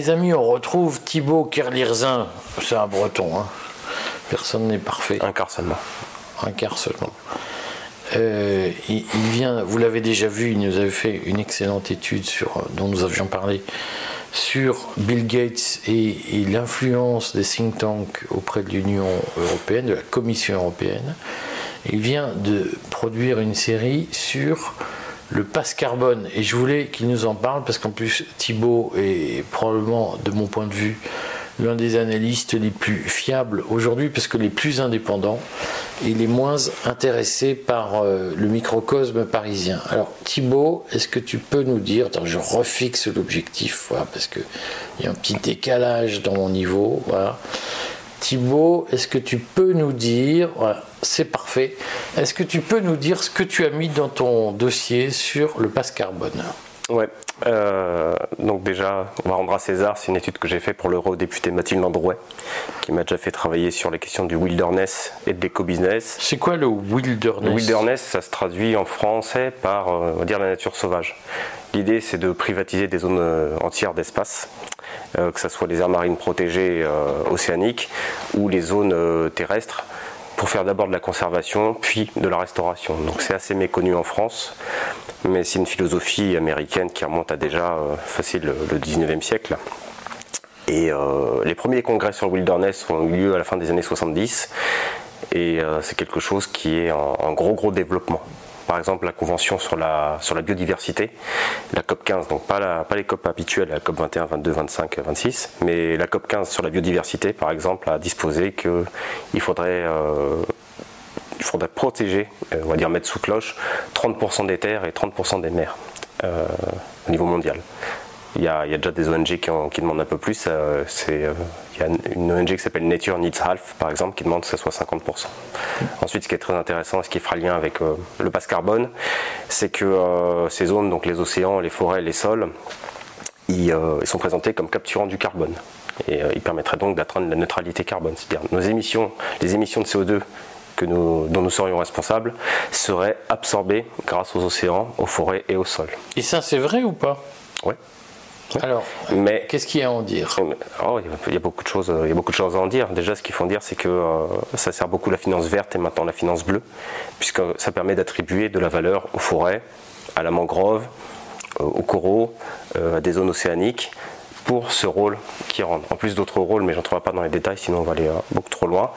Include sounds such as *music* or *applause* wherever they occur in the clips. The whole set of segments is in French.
mes amis, on retrouve Thibaut Kerlirzin. C'est un breton. Hein. Personne n'est parfait. Un quart seulement. Un quart seulement. Euh, il, vient, vous l'avez déjà vu, il nous avait fait une excellente étude sur, dont nous avions parlé sur Bill Gates et, et l'influence des think tanks auprès de l'Union européenne, de la Commission européenne. Il vient de produire une série sur le passe carbone. Et je voulais qu'il nous en parle parce qu'en plus, Thibault est probablement, de mon point de vue, l'un des analystes les plus fiables aujourd'hui parce que les plus indépendants et les moins intéressés par euh, le microcosme parisien. Alors Thibault, est-ce que tu peux nous dire, je refixe l'objectif voilà, parce qu'il y a un petit décalage dans mon niveau. Voilà. Thibault, est-ce que tu peux nous dire, c'est parfait, est-ce que tu peux nous dire ce que tu as mis dans ton dossier sur le passe carbone? Ouais, euh, donc déjà, on va rendre à César, c'est une étude que j'ai faite pour l'eurodéputé Mathilde Androuet, qui m'a déjà fait travailler sur les questions du wilderness et de l'éco-business. C'est quoi le wilderness Le wilderness, ça se traduit en français par, euh, on va dire, la nature sauvage. L'idée, c'est de privatiser des zones euh, entières d'espace, que ce soit les aires marines protégées océaniques ou les zones terrestres, pour faire d'abord de la conservation, puis de la restauration. Donc c'est assez méconnu en France mais c'est une philosophie américaine qui remonte à déjà euh, facile le, 19e siècle. Et euh, les premiers congrès sur le wilderness ont eu lieu à la fin des années 70, et euh, c'est quelque chose qui est en, gros gros développement par exemple la convention sur la, sur la biodiversité, la COP 15, donc pas, la, pas les COP habituelles, la COP 21, 22, 25, 26, mais la COP 15 sur la biodiversité, par exemple, a disposé qu'il faudrait il faudrait protéger, euh, on va dire mettre sous cloche, 30% des terres et 30% des mers euh, au niveau mondial. Il y, a, déjà des ONG qui, demandent un peu plus. Euh, il y a une ONG qui s'appelle Nature Needs Half, par exemple, qui demande que ce soit 50%. Ensuite, ce qui est très intéressant, ce qui fera lien avec le passe carbone, c'est que ces zones, donc les océans, les forêts, les sols, ils, sont présentés comme capturant du carbone. Et ils permettraient donc d'atteindre la neutralité carbone. C'est-à-dire nos émissions, les émissions de CO2 dont nous serions responsables seraient absorbés grâce aux océans, aux forêts et au sol. Et ça, c'est vrai ou pas? Oui. Alors, mais qu'est-ce qu'il y a à en dire? Oh, il, y a beaucoup de choses, il y a beaucoup de choses à en dire. Déjà, ce qu'il faut en dire, c'est que euh, ça sert beaucoup la finance verte et maintenant la finance bleue, puisque ça permet d'attribuer de la valeur aux forêts, à la mangrove, euh, aux coraux, euh, à des zones océaniques, pour ce rôle qui rentre. En plus d'autres rôles, mais j'en trouverai pas dans les détails, sinon on va aller beaucoup trop loin.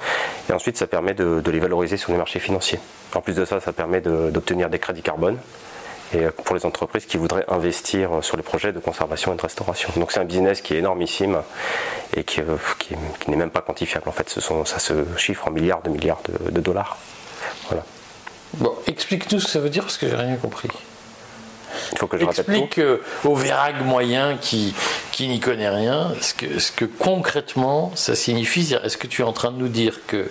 Et ensuite, ça permet de, les valoriser sur les marchés financiers. En plus de ça, ça permet d'obtenir des crédits carbone et euh, pour les entreprises qui voudraient investir euh, sur les projets de conservation et de restauration. Donc c'est un business qui est énormissime et qui, n'est même pas quantifiable. En fait, ce sont, ça se chiffre en milliards de milliards de, de dollars. Voilà. Bon, explique-nous ce que ça veut dire parce que j'ai rien compris. Il faut que je Explique euh, au Vérag moyen qui, qui n'y connaît rien ce que, ce que concrètement ça signifie. Est-ce que tu es en train de nous dire que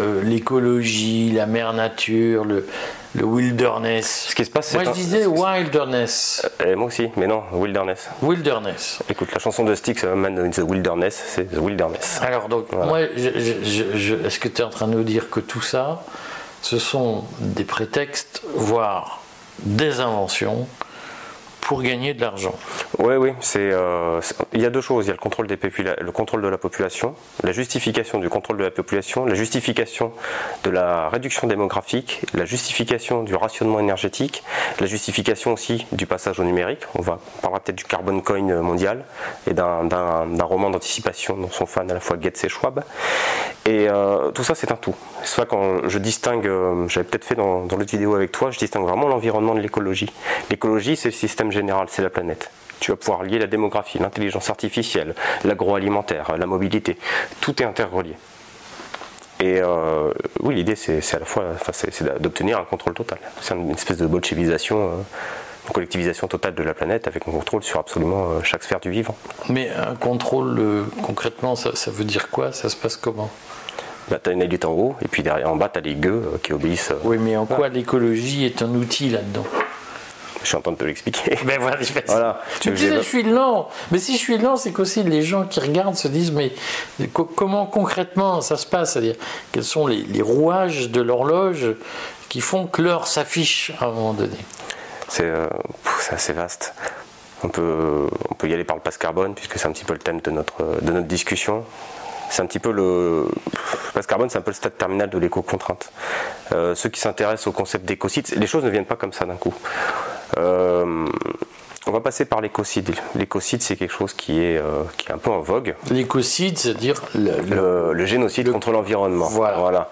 euh, l'écologie, la mer nature, le, le wilderness. Ce qui se passe, Moi, je disais wilderness. Euh, moi aussi, mais non, wilderness. Wilderness. Écoute, la chanson de Styx, Man in the Wilderness, c'est the Wilderness. Alors, donc, moi, est-ce que tu es en train de nous dire que tout ça, ce sont des prétextes, voire des inventions pour gagner de l'argent. Oui, oui, c'est, euh, il y a deux choses. Il y a le contrôle, des le contrôle de la population, la justification du contrôle de la population, la justification de la réduction démographique, la justification du rationnement énergétique, la justification aussi du passage au numérique. On va parler peut-être du carbon coin mondial et d'un, roman d'anticipation dont sont fans à la fois Goetz et Schwab. Et euh, tout ça, c'est un tout. C'est ça quand je distingue, euh, j'avais peut-être fait dans, dans l'autre vidéo avec toi, je distingue vraiment l'environnement de l'écologie. L'écologie, c'est le système général, c'est la planète. Tu vas pouvoir lier la démographie, l'intelligence artificielle, l'agroalimentaire, la mobilité. Tout est interrelié. Et euh, oui, l'idée, c'est à la fois c'est d'obtenir un contrôle total. C'est une espèce de bolchevisation, une collectivisation totale de la planète avec un contrôle sur absolument euh, chaque sphère du vivant. Mais un contrôle, concrètement, ça, veut dire quoi? Ça se passe comment? Bah, tu as une élite en haut, et puis derrière, en bas, tu as les gueux qui obéissent. Oui, mais en quoi l'écologie est un outil là-dedans? Je suis en train de te l'expliquer. *laughs* Ben voilà, Tu je suis lent. Mais si je suis lent, c'est qu'aussi les gens qui regardent se disent mais comment concrètement ça se passe? C'est-à-dire quels sont les, rouages de l'horloge qui font que l'heure s'affiche à un moment donné? C'est euh, assez vaste. On peut, on peut y aller par le passe carbone, puisque c'est un petit peu le thème de notre, de notre discussion. C'est un petit peu le. Le passe carbone, c'est un peu le stade terminal de l'éco-contrainte. Euh, ceux qui s'intéressent au concept d'écocide, les choses ne viennent pas comme ça d'un coup. Euh, on va passer par l'écocide. L'écocide, c'est quelque chose qui est, euh, qui est un peu en vogue. L'écocide, c'est-à-dire le, le, génocide contre l'environnement. Voilà.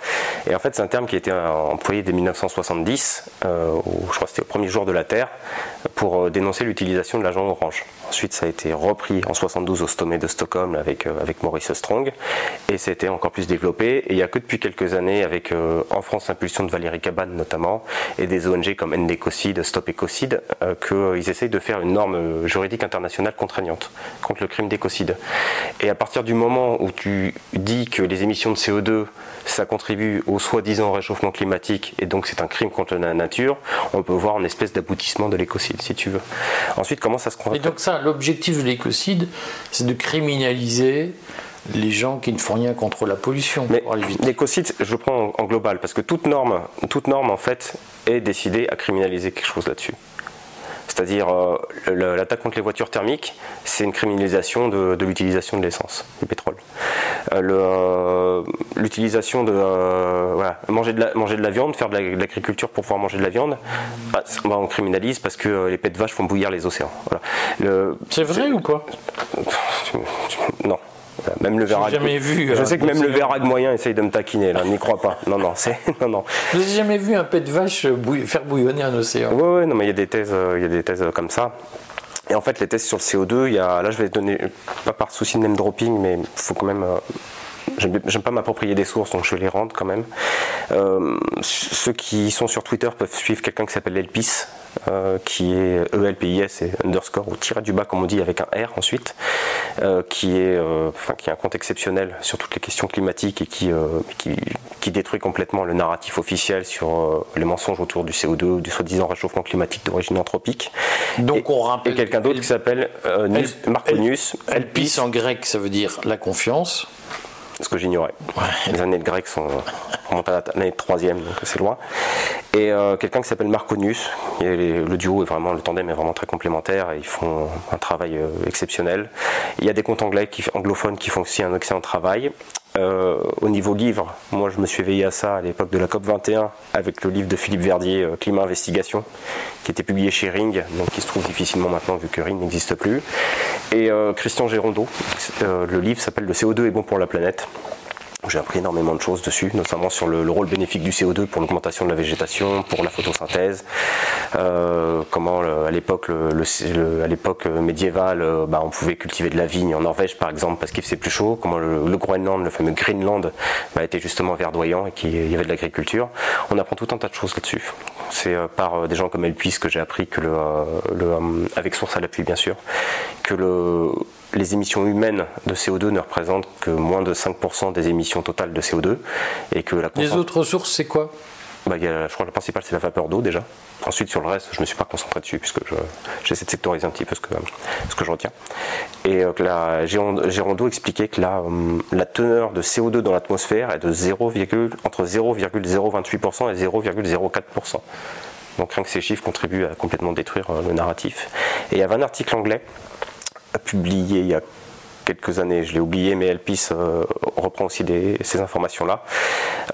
Et en fait, c'est un terme qui a été employé dès 1970, euh, je crois que c'était au premier jour de la Terre, pour euh, dénoncer l'utilisation de l'agent orange. Ensuite, ça a été repris en 72 au sommet de Stockholm avec, avec Maurice Strong, et c'était encore plus développé. Et il n'y a que depuis quelques années, avec en France l'impulsion de Valérie Cabane notamment, et des ONG comme Ndécocide, Stop Écocide, qu'ils essayent de faire une norme juridique internationale contraignante contre le crime d'écocide. Et à partir du moment où tu dis que les émissions de CO2, ça contribue au soi-disant réchauffement climatique, et donc c'est un crime contre la nature, on peut voir une espèce d'aboutissement de l'écocide, si tu veux. Ensuite, comment ça se Et donc ça, l'objectif de l'écocide, c'est de criminaliser les gens qui ne font rien contre la pollution. Mais l'écocide, je prends en, global, parce que toute norme, toute norme, en fait, est décidée à criminaliser quelque chose là-dessus. C'est-à-dire euh, l'attaque contre les voitures thermiques, c'est une criminalisation de, l'utilisation de l'essence, du pétrole. Euh, euh, l'utilisation de manger de la manger de la viande, faire de l'agriculture pour pouvoir manger de la viande, bah, on criminalise parce que les pets de vache font bouillir les océans. C'est vrai ou pas? Non. Même le Verag. jamais vu. Je sais que même le Verag moyen essaye de me taquiner, là, n'y crois pas. Non, non, c'est. *laughs* Non, non. N'avez jamais vu un pet de vache faire bouillonner un océan? Oui, oui, non, mais il y a des thèses, euh, il y a des thèses comme ça. Et en fait, les thèses sur le CO2, il y a, là, je vais donner, pas par souci de name dropping, mais il faut quand même. Euh, j'aime pas m'approprier des sources, donc je vais les rendre quand même. Euh, ceux qui sont sur Twitter peuvent suivre quelqu'un qui s'appelle Elpis, euh, qui est ELPIS et underscore ou tiré du bas comme on dit avec un R ensuite, euh, qui est euh, enfin qui a un compte exceptionnel sur toutes les questions climatiques et qui, qui, qui détruit complètement le narratif officiel sur les mensonges autour du CO2 du soi-disant réchauffement climatique d'origine anthropique. Donc et, on rappelle et quelqu'un d'autre qui s'appelle Marconius. Elpis en grec ça veut dire la confiance ce que j'ignorais. Les années de grec sont remontent à l'année de troisième, donc c'est loin. Et euh, quelqu'un qui s'appelle Marconius. le duo est vraiment, le tandem est vraiment très complémentaire et ils font un travail euh, exceptionnel. Il y a des comptes anglais qui, anglophones qui font aussi un excellent travail. Euh, au niveau livre, moi je me suis éveillé à ça à l'époque de la COP 21 avec le livre de Philippe Verdier, Climat Investigation, qui était publié chez Ring, donc qui se trouve difficilement maintenant vu que Ring n'existe plus. Et Christian Gérondeau, le livre s'appelle Le CO2 est bon pour la planète. J'ai appris énormément de choses dessus, notamment sur le, rôle bénéfique du CO2 pour l'augmentation de la végétation, pour la photosynthèse, euh, comment à l'époque l'époque médiévale, euh, bah, on pouvait cultiver de la vigne en Norvège par exemple parce qu'il faisait plus chaud, comment le, Groenland, le fameux Greenland, bah, était justement verdoyant et qu'il y avait de l'agriculture. On apprend tout un tas de choses là-dessus. C'est euh, par des gens comme Elpis que j'ai appris que avec source à l'appui bien sûr, que le les émissions humaines de CO2 ne représentent que moins de 5% des émissions totales de CO2 et que la Les autres sources, c'est quoi? Bah, je crois que la principale c'est la vapeur d'eau déjà. Ensuite sur le reste je ne me suis pas concentré dessus puisque j'essaie de sectoriser un petit peu ce que, ce que je retiens. Et euh, la Gérondeau expliquait que la, euh, la teneur de CO2 dans l'atmosphère est de 0, entre 0,028% et 0,04%. Donc rien que ces chiffres contribuent à complètement détruire euh, le narratif. Et il y avait un article anglais publié il y a quelques années, je l'ai oublié, mais Elpis euh, reprend aussi ces informations-là,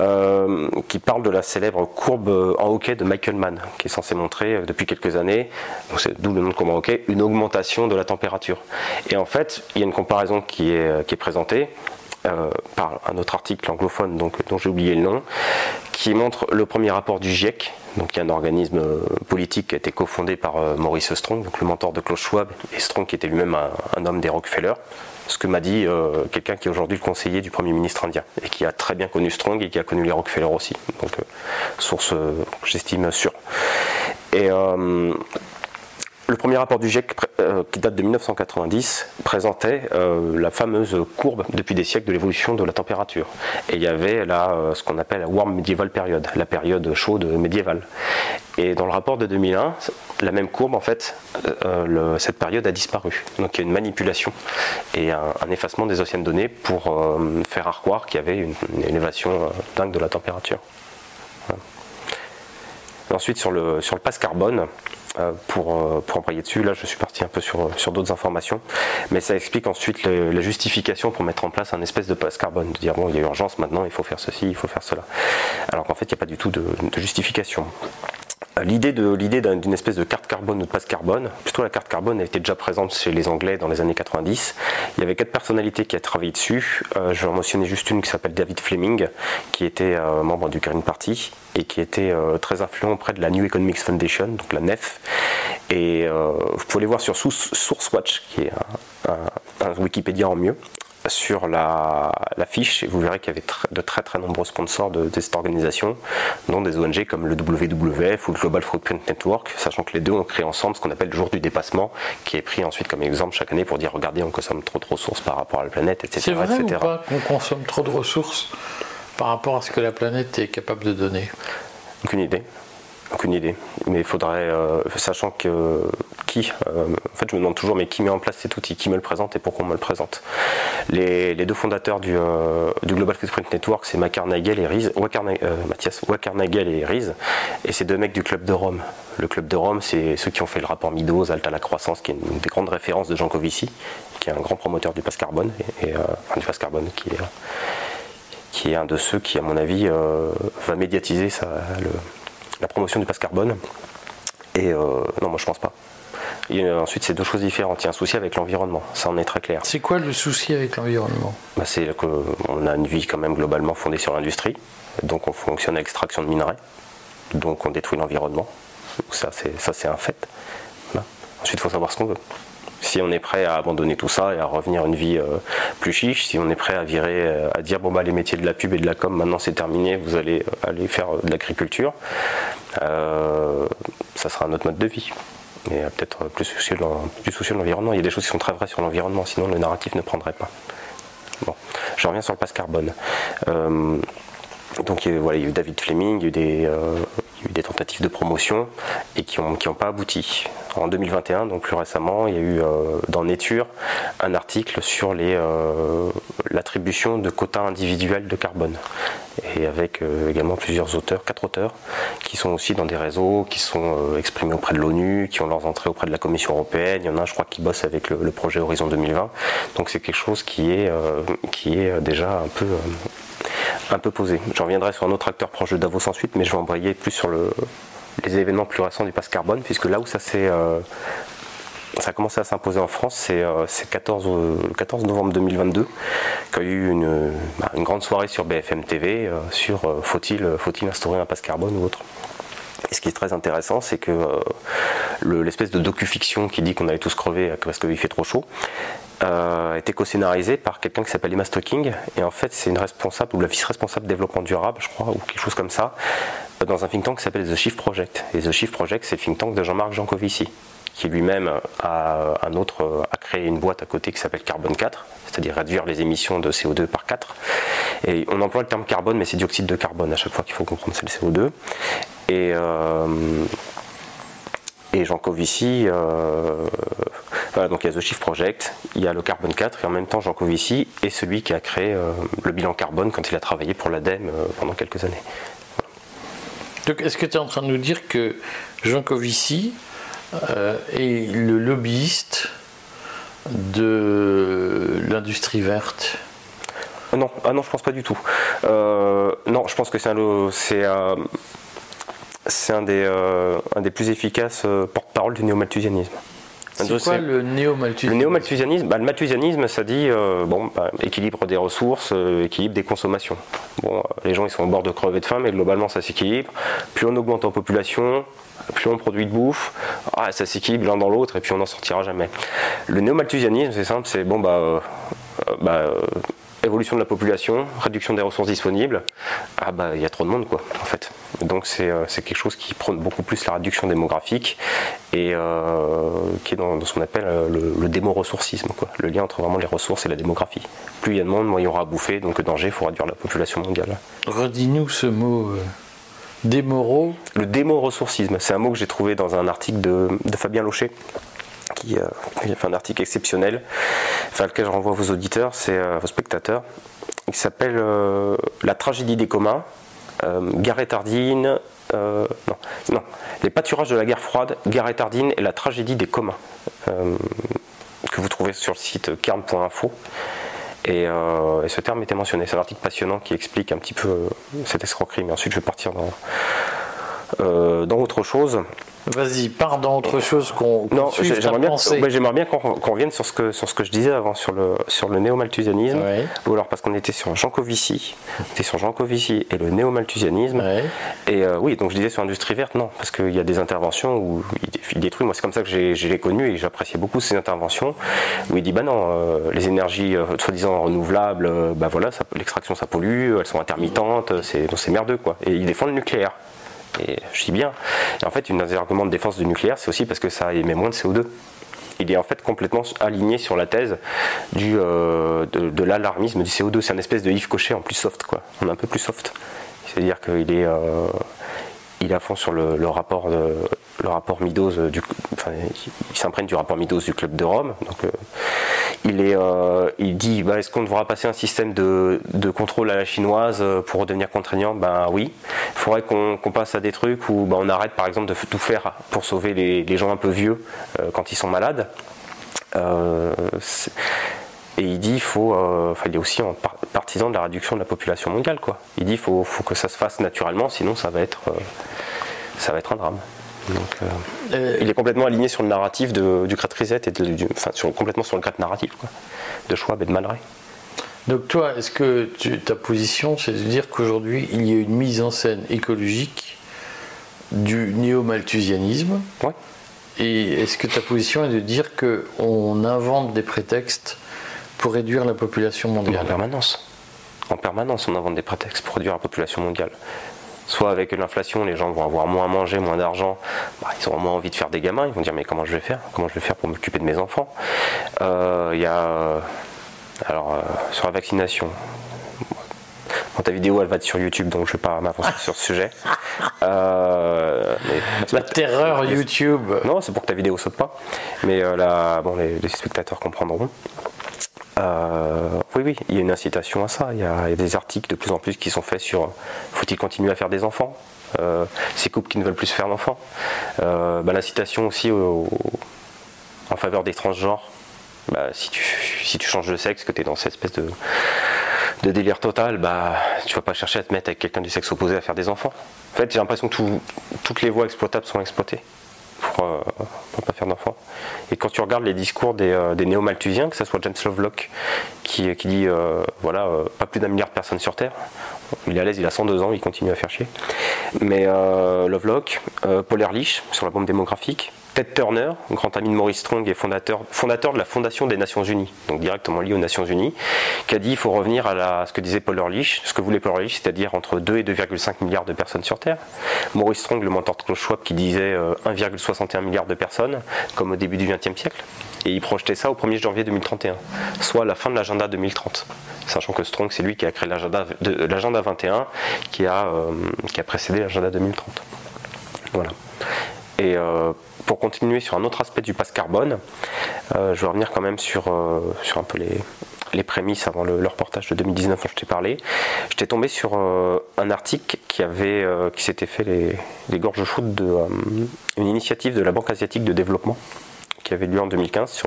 euh, qui parle de la célèbre courbe en hockey de Michael Mann, qui est censé montrer euh, depuis quelques années, d'où le nom de courbe en hockey, une augmentation de la température. Et en fait, il y a une comparaison qui est, qui est présentée. Par un autre article anglophone donc, dont j'ai oublié le nom, qui montre le premier rapport du GIEC, donc y a un organisme euh, politique qui a été cofondé par euh, Maurice Strong, donc le mentor de Klaus Schwab, et Strong qui était lui-même un, homme des Rockefeller. Ce que m'a dit euh, quelqu'un qui est aujourd'hui le conseiller du Premier ministre indien et qui a très bien connu Strong et qui a connu les Rockefeller aussi. Donc source, j'estime, sûre. Et le premier rapport du GIEC, euh, qui date de 1990, présentait euh, la fameuse courbe depuis des siècles de l'évolution de la température. Et il y avait là euh, ce qu'on appelle la warm medieval period, la période chaude médiévale. Et dans le rapport de 2001, la même courbe, en fait, cette période a disparu. Donc il y a une manipulation et un, effacement des anciennes données pour faire croire qu'il y avait une, élévation dingue de la température. Ensuite, sur le, sur le passe carbone, pour, pour embrayer dessus. Là, je suis parti un peu sur, sur d'autres informations, mais ça explique ensuite la justification pour mettre en place un espèce de passe carbone, de dire bon, il y a urgence maintenant, il faut faire ceci, il faut faire cela. Alors qu'en fait, il n'y a pas du tout de justification. L'idée d'une espèce de carte carbone ou de passe carbone, plutôt la carte carbone, elle était déjà présente chez les Anglais dans les années 90. Il y avait quatre personnalités qui ont travaillé dessus. Euh, je vais en mentionner juste une qui s'appelle David Fleming, qui était euh, membre du Green Party et qui était euh, très influent auprès de la New Economics Foundation, donc la NEF. Et vous pouvez les voir sur SourceWatch, qui est un, un Wikipédia en mieux sur la, fiche et vous verrez qu'il y avait de très très nombreux sponsors de, cette organisation, dont des ONG comme le WWF ou le Global Footprint Network, sachant que les deux ont créé ensemble ce qu'on appelle le jour du dépassement, qui est pris ensuite comme exemple chaque année pour dire regardez on consomme trop de ressources par rapport à la planète, etc. C'est vrai ou pas qu'on consomme trop de ressources par rapport à ce que la planète est capable de donner? Aucune idée. Aucune idée. Mais il faudrait, euh, sachant que qui, euh, en fait je me demande toujours, mais qui met en place cet outil, qui me le présente et pourquoi on me le présente? Les, deux fondateurs du, euh, du, Global Footprint Network, c'est Nagel et Riz, Mathias et Riz, et c'est deux mecs du Club de Rome. Le Club de Rome, c'est ceux qui ont fait le rapport Midos, Alta la croissance, qui est une des grandes références de Jean Covici, qui est un grand promoteur du passe carbone, et, du passe carbone, qui est, qui est un de ceux qui, à mon avis, va médiatiser ça, le, la promotion du passe carbone. Et euh, non, moi je pense pas. Et ensuite, c'est deux choses différentes. Il y a un souci avec l'environnement, ça en est très clair. C'est quoi le souci avec l'environnement? Bah, C'est qu'on a une vie quand même globalement fondée sur l'industrie, donc on fonctionne à l'extraction de minerais, donc on détruit l'environnement. Ça, c'est un fait. Ensuite, il faut savoir ce qu'on veut si on est prêt à abandonner tout ça et à revenir à une vie euh, plus chiche, si on est prêt à virer, euh, à dire bon bah les métiers de la pub et de la com maintenant c'est terminé, vous allez euh, faire de l'agriculture, ça sera un autre mode de vie. Et peut-être plus soucieux, de l'environnement. Il y a des choses qui sont très vraies sur l'environnement, sinon le narratif ne prendrait pas. Bon, je reviens sur le passe carbone. Donc voilà, il y a eu David Fleming, il y a eu des, tentatives de promotion et qui n'ont qui pas abouti. En 2021, donc plus récemment, il y a eu euh, dans Nature un article sur euh, l'attribution de quotas individuels de carbone. Et avec euh, également plusieurs auteurs, quatre auteurs, qui sont aussi dans des réseaux, qui sont exprimés auprès de l'ONU, qui ont leurs entrées auprès de la Commission européenne. Il y en a je crois, qui bosse avec le, projet Horizon 2020. Donc c'est quelque chose qui est, qui est déjà un peu un peu posé. J'en reviendrai sur un autre acteur proche de Davos ensuite, mais je vais embrayer plus sur le, les événements plus récents du pass carbone, puisque là où ça s'est euh, ça a commencé à s'imposer en France, c'est euh, 14, le 14 novembre 2022, qu'il y a eu une, bah, grande soirée sur BFM TV euh, sur faut-il faut instaurer un pass carbone ou autre. Et ce qui est très intéressant, c'est que l'espèce de docu-fiction qui dit qu'on allait tous crever parce qu'il fait trop chaud, été co-scénarisé par quelqu'un qui s'appelle Emma Stocking. Et en fait, c'est une responsable, ou la vice-responsable développement durable, je crois, ou quelque chose comme ça, dans un think tank qui s'appelle The Shift Project. Et The Shift Project, c'est le think tank de Jean-Marc Jancovici, qui lui-même a, un autre, a créé une boîte à côté qui s'appelle Carbone 4, c'est-à-dire réduire les émissions de CO2 par 4. Et on emploie le terme carbone, mais c'est dioxyde de carbone à chaque fois qu'il faut comprendre c'est le CO2. Et, euh, et euh, voilà, donc il y a The Shift Project, il y a le Carbone 4, et en même temps Jean Covici est celui qui a créé euh, le bilan carbone quand il a travaillé pour l'ADEME pendant quelques années. Donc, est-ce que tu es en train de nous dire que Jean Covici euh, est le lobbyiste de l'industrie verte? Ah non, ah non, je pense pas du tout. Euh, non, je pense que c'est un, c'est euh, un des plus efficaces porte-parole du néo-malthusianisme. C'est quoi le néo-malthusianisme Le néo-malthusianisme, bah, le malthusianisme, ça dit euh, bon, bah, équilibre des ressources, euh, équilibre des consommations. Bon, euh, les gens ils sont au bord de crever de faim, mais globalement ça s'équilibre. Plus on augmente en population, plus on produit de bouffe, ah, ça s'équilibre l'un dans l'autre et puis on n'en sortira jamais. Le néo-malthusianisme, c'est simple, c'est bon bah, bah évolution de la population, réduction des ressources disponibles, ah bah il y a trop de monde quoi en fait. Donc c'est euh, quelque chose qui prône beaucoup plus la réduction démographique et euh, qui est dans, ce qu'on appelle euh, le, le démo-ressourcisme, quoi. le lien entre vraiment les ressources et la démographie. Plus il y a de monde, moins il y aura à bouffer, donc danger, il faut réduire la population mondiale. Redis-nous ce mot. Démoro Le démo-ressourcisme, c'est un mot que j'ai trouvé dans un article de, de Fabien Locher, qui, a fait un article exceptionnel, enfin lequel je renvoie vos auditeurs, c'est vos spectateurs, qui s'appelle La tragédie des communs, Gareth Hardin, non, non, les pâturages de la guerre froide, Gareth Hardin et la tragédie des communs, que vous trouvez sur le site kern.info. Et, ce terme était mentionné. C'est un article passionnant qui explique un petit peu cette escroquerie, mais ensuite je vais partir dans, euh, dans autre chose. Vas-y, pars dans autre chose qu'on Non, j'aimerais bien, j'aimerais bien qu'on revienne sur ce, que, sur ce que je disais avant sur le, sur le néo-malthusianisme. Ou alors parce qu'on était sur Jean Covici, on était sur Jean Covici et le néo-malthusianisme. Et euh, oui, donc je disais sur l'industrie verte, non, parce qu'il y a des interventions où il, détruit. Moi, c'est comme ça que j'ai connu et j'appréciais beaucoup ces interventions où il dit bah non, euh, les énergies soi-disant renouvelables, bah voilà, l'extraction ça pollue, elles sont intermittentes, c'est merdeux quoi. Et il défend le nucléaire. Et je dis bien. Et en fait, une des arguments de défense du nucléaire, c'est aussi parce que ça émet moins de CO2. Il est en fait complètement aligné sur la thèse du, euh, de, l'alarmisme du CO2. C'est une espèce de Yves Cochet en plus soft, quoi. On est un peu plus soft. C'est-à-dire qu'il est, euh, il est sur le, rapport de, le rapport Midos du, enfin, il s'imprègne du rapport Midos du club de Rome. Donc, euh, il est, euh, il dit, bah, est-ce qu'on devra passer un système de, contrôle à la chinoise euh, pour devenir contraignant? Ben oui. Il faudrait qu'on passe à des trucs où ben, on arrête, par exemple, de tout faire pour sauver les, gens un peu vieux quand ils sont malades. et il dit, il faut, il est aussi en partisan de la réduction de la population mondiale, quoi. Il dit, il faut, faut que ça se fasse naturellement, sinon ça va être, ça va être un drame. Donc, euh, euh, il est complètement aligné sur le narratif de, du Great Reset et du, enfin, sur, complètement sur le Great narratif quoi, de Schwab et de Man Donc toi, est-ce que ta position, c'est de dire qu'aujourd'hui, il y a une mise en scène écologique du néo-malthusianisme ouais. Et est-ce que ta position est de dire qu'on invente des prétextes pour réduire la population mondiale En permanence. En permanence, on invente des prétextes pour réduire la population mondiale soit avec l'inflation, les gens vont avoir moins à manger, moins d'argent, bah, ils auront moins envie de faire des gamins, ils vont dire mais comment je vais faire? Comment je vais faire pour m'occuper de mes enfants? Euh, Il y a euh, alors euh, sur la vaccination. ta vidéo elle va être sur YouTube donc je vais pas m'avancer sur ce sujet. *laughs* la terreur YouTube. Non, c'est pour que ta vidéo saute pas. Mais là, bon, les spectateurs comprendront. Euh, oui, oui, il y a une incitation à ça. Il y, a, des articles de plus en plus qui sont faits sur faut-il continuer à faire des enfants euh, Ces couples qui ne veulent plus faire d'enfants. Euh, bah, L'incitation aussi en faveur des transgenres. Bah, si, tu, changes de sexe, que tu es dans cette espèce de, de délire total, bah, tu vas pas chercher à te mettre avec quelqu'un du sexe opposé à faire des enfants. En fait, j'ai l'impression que toutes les voies exploitables sont exploitées pour, ne euh, pas faire d'enfants. Et quand tu regardes les discours des, euh, néo-malthusiens, que ce soit James Lovelock qui, qui dit euh, voilà, pas plus d'un milliard de personnes sur Terre, il est à l'aise, il a 102 ans, il continue à faire chier. Mais Lovelock, Paul Ehrlich sur la bombe démographique, Ted Turner, grand ami de Maurice Strong et fondateur, de la Fondation des Nations Unies, donc directement lié aux Nations Unies, qui a dit qu'il faut revenir à, ce que disait Paul Ehrlich, ce que voulait Paul Ehrlich, c'est-à-dire entre 2 et 2,5 milliards de personnes sur Terre. Maurice Strong, le mentor de Klaus Schwab, qui disait 1,61 euh, milliard de personnes, comme au début du XXe siècle. Et il projetait ça au 1er janvier 2031, soit la fin de l'agenda 2030. Sachant que Strong, c'est lui qui a créé l'agenda 21, qui a, euh, qui a précédé l'agenda 2030. Voilà. Et euh, pour continuer sur un autre aspect du passe carbone, euh, je vais revenir quand même sur, euh, sur un peu les, les prémices avant le, reportage de 2019 dont je t'ai parlé. J'étais tombé sur euh, un article qui avait qui s'était fait les, les gorges chaudes de une initiative de la Banque asiatique de développement qui avait lieu en 2015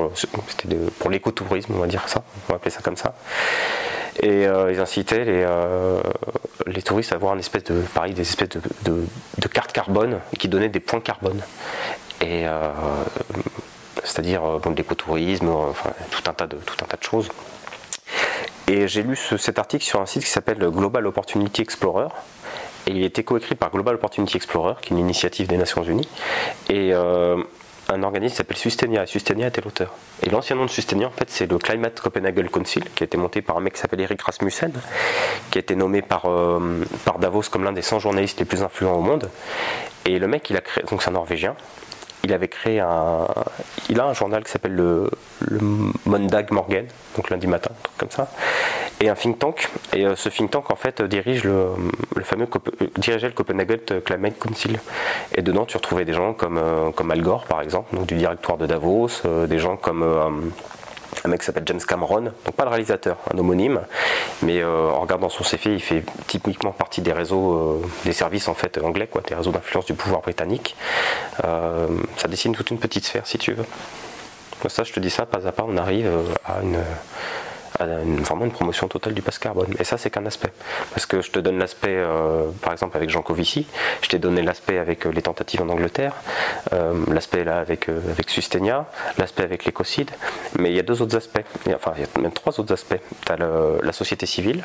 c'était pour l'écotourisme on va dire ça on va appeler ça comme ça et ils incitaient les, les touristes à avoir une espèce de pareil des espèces de, de cartes carbone qui donnaient des points carbone euh, c'est-à-dire euh, bon, l'écotourisme, euh, enfin, tout un tas de tout un tas de choses. Et j'ai lu cet article sur un site qui s'appelle Global Opportunity Explorer. Et il était coécrit par Global Opportunity Explorer, qui est une initiative des Nations Unies, et un organisme qui s'appelle Sustenia. Et Sustenia était l'auteur. Et l'ancien nom de Sustenia, en fait, c'est le Climate Copenhagen Council, qui a été monté par un mec qui s'appelle Eric Rasmussen, qui a été nommé par, par Davos comme l'un des 100 journalistes les plus influents au monde. Et le mec, il a créé, donc c'est un Norvégien, il avait créé un. Il a un journal qui s'appelle le, Mondag Morgen, donc lundi matin, un truc comme ça, et un think tank. Et euh, ce think tank, en fait, dirige le, fameux. Euh, dirigeait le Copenhagen Climate Council. Et dedans, tu retrouvais des gens comme, euh, comme Al Gore, par exemple, du directoire de Davos, des gens comme. Un mec qui s'appelle James Cameron, donc pas le réalisateur, un homonyme, mais euh, en regardant son CV, il fait typiquement partie des réseaux, euh, des services en fait anglais, quoi, des réseaux d'influence du pouvoir britannique. Euh, ça dessine toute une petite sphère, si tu veux. Ça, je te dis ça, pas à pas, on arrive à une vraiment une promotion totale du passe carbone. Et ça, c'est qu'un aspect. Parce que je te donne l'aspect, euh, par exemple, avec Jean Covici, je t'ai donné l'aspect avec euh, les tentatives en Angleterre, euh, l'aspect là avec, avec Sustenia, l'aspect avec l'écocide, mais il y a deux autres aspects, enfin, il y a même trois autres aspects. Tu as la société civile,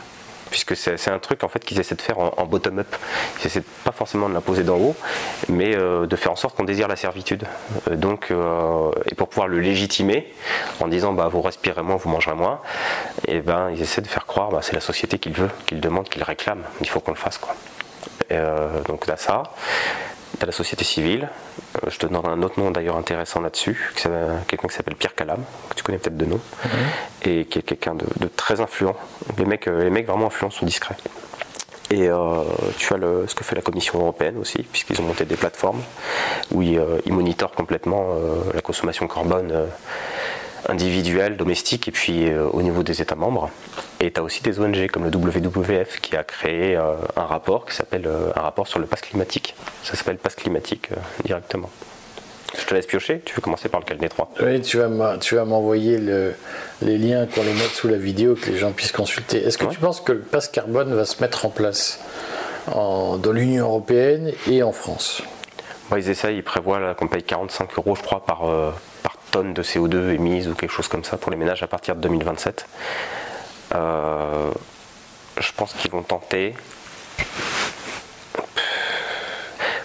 puisque c'est un truc en fait qu'ils essaient de faire en, bottom-up. Ils essaient pas forcément de l'imposer d'en haut, mais euh, de faire en sorte qu'on désire la servitude. Euh, donc, euh, et pour pouvoir le légitimer, en disant bah vous respirez moins, vous mangerez moins, et ben ils essaient de faire croire bah, c'est la société qu'il veut, qu'il demande, qu'il réclame. Il faut qu'on le fasse quoi. donc là ça à la société civile. Euh, je te donne un autre nom d'ailleurs intéressant là-dessus, quelqu'un qui s'appelle Pierre Calam, que tu connais peut-être de nom, mhm. et qui est quelqu'un de, très influent. Les mecs, euh, les mecs vraiment influents sont discrets. Et euh, tu as le, ce que fait la Commission européenne aussi, puisqu'ils ont monté des plateformes où ils, monitorent complètement la consommation carbone individuelle, domestique, et puis au niveau des États membres. Et tu as aussi des ONG comme le WWF qui a créé euh, un rapport qui s'appelle euh, un rapport sur le pass climatique. Ça s'appelle pass climatique euh, directement. Je te laisse piocher, tu veux commencer par lequel des trois? Oui, tu vas m'envoyer les liens qu'on les mette sous la vidéo, que les gens puissent consulter. Est-ce que tu penses que le pass carbone va se mettre en place dans l'Union Européenne et en France? Ils essayent, ils prévoient qu'on paye 45 euros, je crois, par, par tonne de CO2 émise ou quelque chose comme ça pour les ménages à partir de 2027. Euh, je pense qu'ils vont tenter.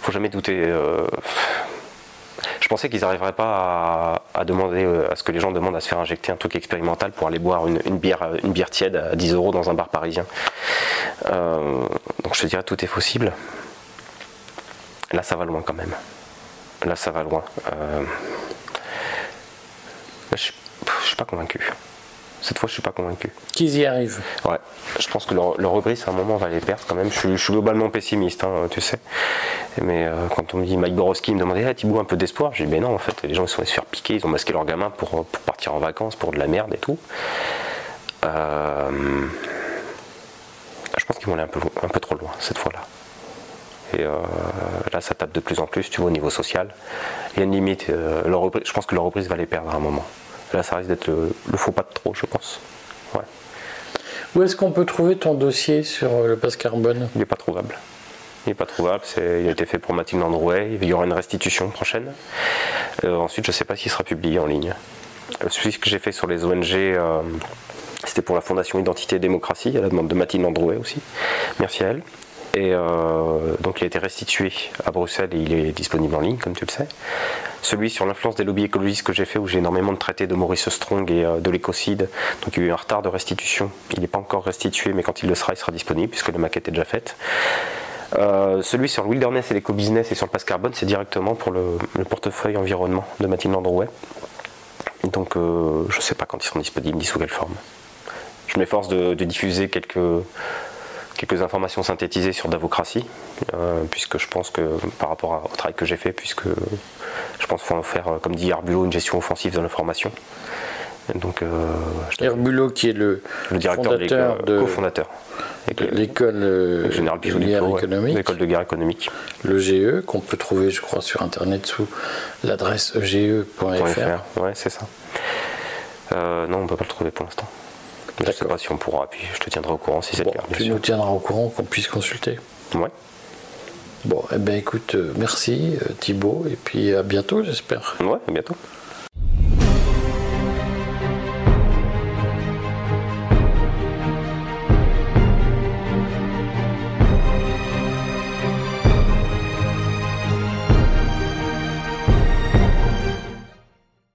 Faut jamais douter. Euh, je pensais qu'ils n'arriveraient pas à, demander euh, à ce que les gens demandent à se faire injecter un truc expérimental pour aller boire une, bière, une bière tiède à 10 euros dans un bar parisien. donc je te dirais tout est possible. Là ça va loin quand même. Là ça va loin. Je, je suis pas convaincu. Cette fois, je suis pas convaincu. Qu'ils y arrivent. Ouais. Je pense que leur, leur à un moment, va les perdre quand même. Je, suis globalement pessimiste, hein, tu sais. Mais euh, quand on me dit Mike Borowski me demandait, ah, Thibaut, un peu d'espoir, j'ai dit, mais non, en fait, les gens ils sont allés se faire piquer, ils ont masqué leurs gamins pour, partir en vacances, pour de la merde et tout. Euh, je pense qu'ils vont aller un peu, un peu trop loin cette fois-là. Et euh, là, ça tape de plus en plus, tu vois, au niveau social. Il y a une limite. je pense que leur reprise va les perdre à un moment. Là, ça risque d'être le, faux pas de trop, je pense. Ouais. Où est-ce qu'on peut trouver ton dossier sur euh, le passe carbone? Il n'est pas trouvable. Il n'est pas trouvable. il a été fait pour Mathilde Androuet. Il y aura une restitution prochaine. Euh, ensuite, je ne sais pas s'il sera publié en ligne. Euh, celui que j'ai fait sur les ONG, c'était pour la Fondation Identité et Démocratie, à la demande de Mathilde Androuet aussi. Merci à elle. Et donc il a été restitué à Bruxelles et il est disponible en ligne, comme tu le sais celui sur l'influence des lobbies écologistes que j'ai fait, où j'ai énormément de traités de Maurice Strong et euh, de l'écocide. Donc il y a eu un retard de restitution. Il n'est pas encore restitué, mais quand il le sera, il sera disponible, puisque la maquette est déjà faite. Euh, celui sur le wilderness et l'éco-business et sur le passe carbone, c'est directement pour le, portefeuille environnement de Mathilde Landrouet. Donc euh, je ne sais pas quand ils seront disponibles ni sous quelle forme. Je m'efforce de, diffuser quelques, quelques informations synthétisées sur Davocratie, puisque je pense que par rapport au travail que j'ai fait, puisque je pense qu'il faut en faire, euh, comme dit Herbulot, une gestion offensive de l'information. Donc, euh, Herbulot qui est le, directeur de cofondateur de l'école euh, générale de guerre économique, l'école de guerre économique, le GE qu'on peut trouver, je crois, sur internet sous l'adresse ege.fr. Ouais, c'est ça. non, on ne peut pas le trouver pour l'instant. Je ne sais pas si on pourra, puis je te tiendrai au courant si c'est le cas. Tu nous tiendras au courant qu'on puisse consulter. Ouais. Bon, eh bien écoute, euh, merci euh, Thibaut, et puis à bientôt j'espère. Ouais, à bientôt.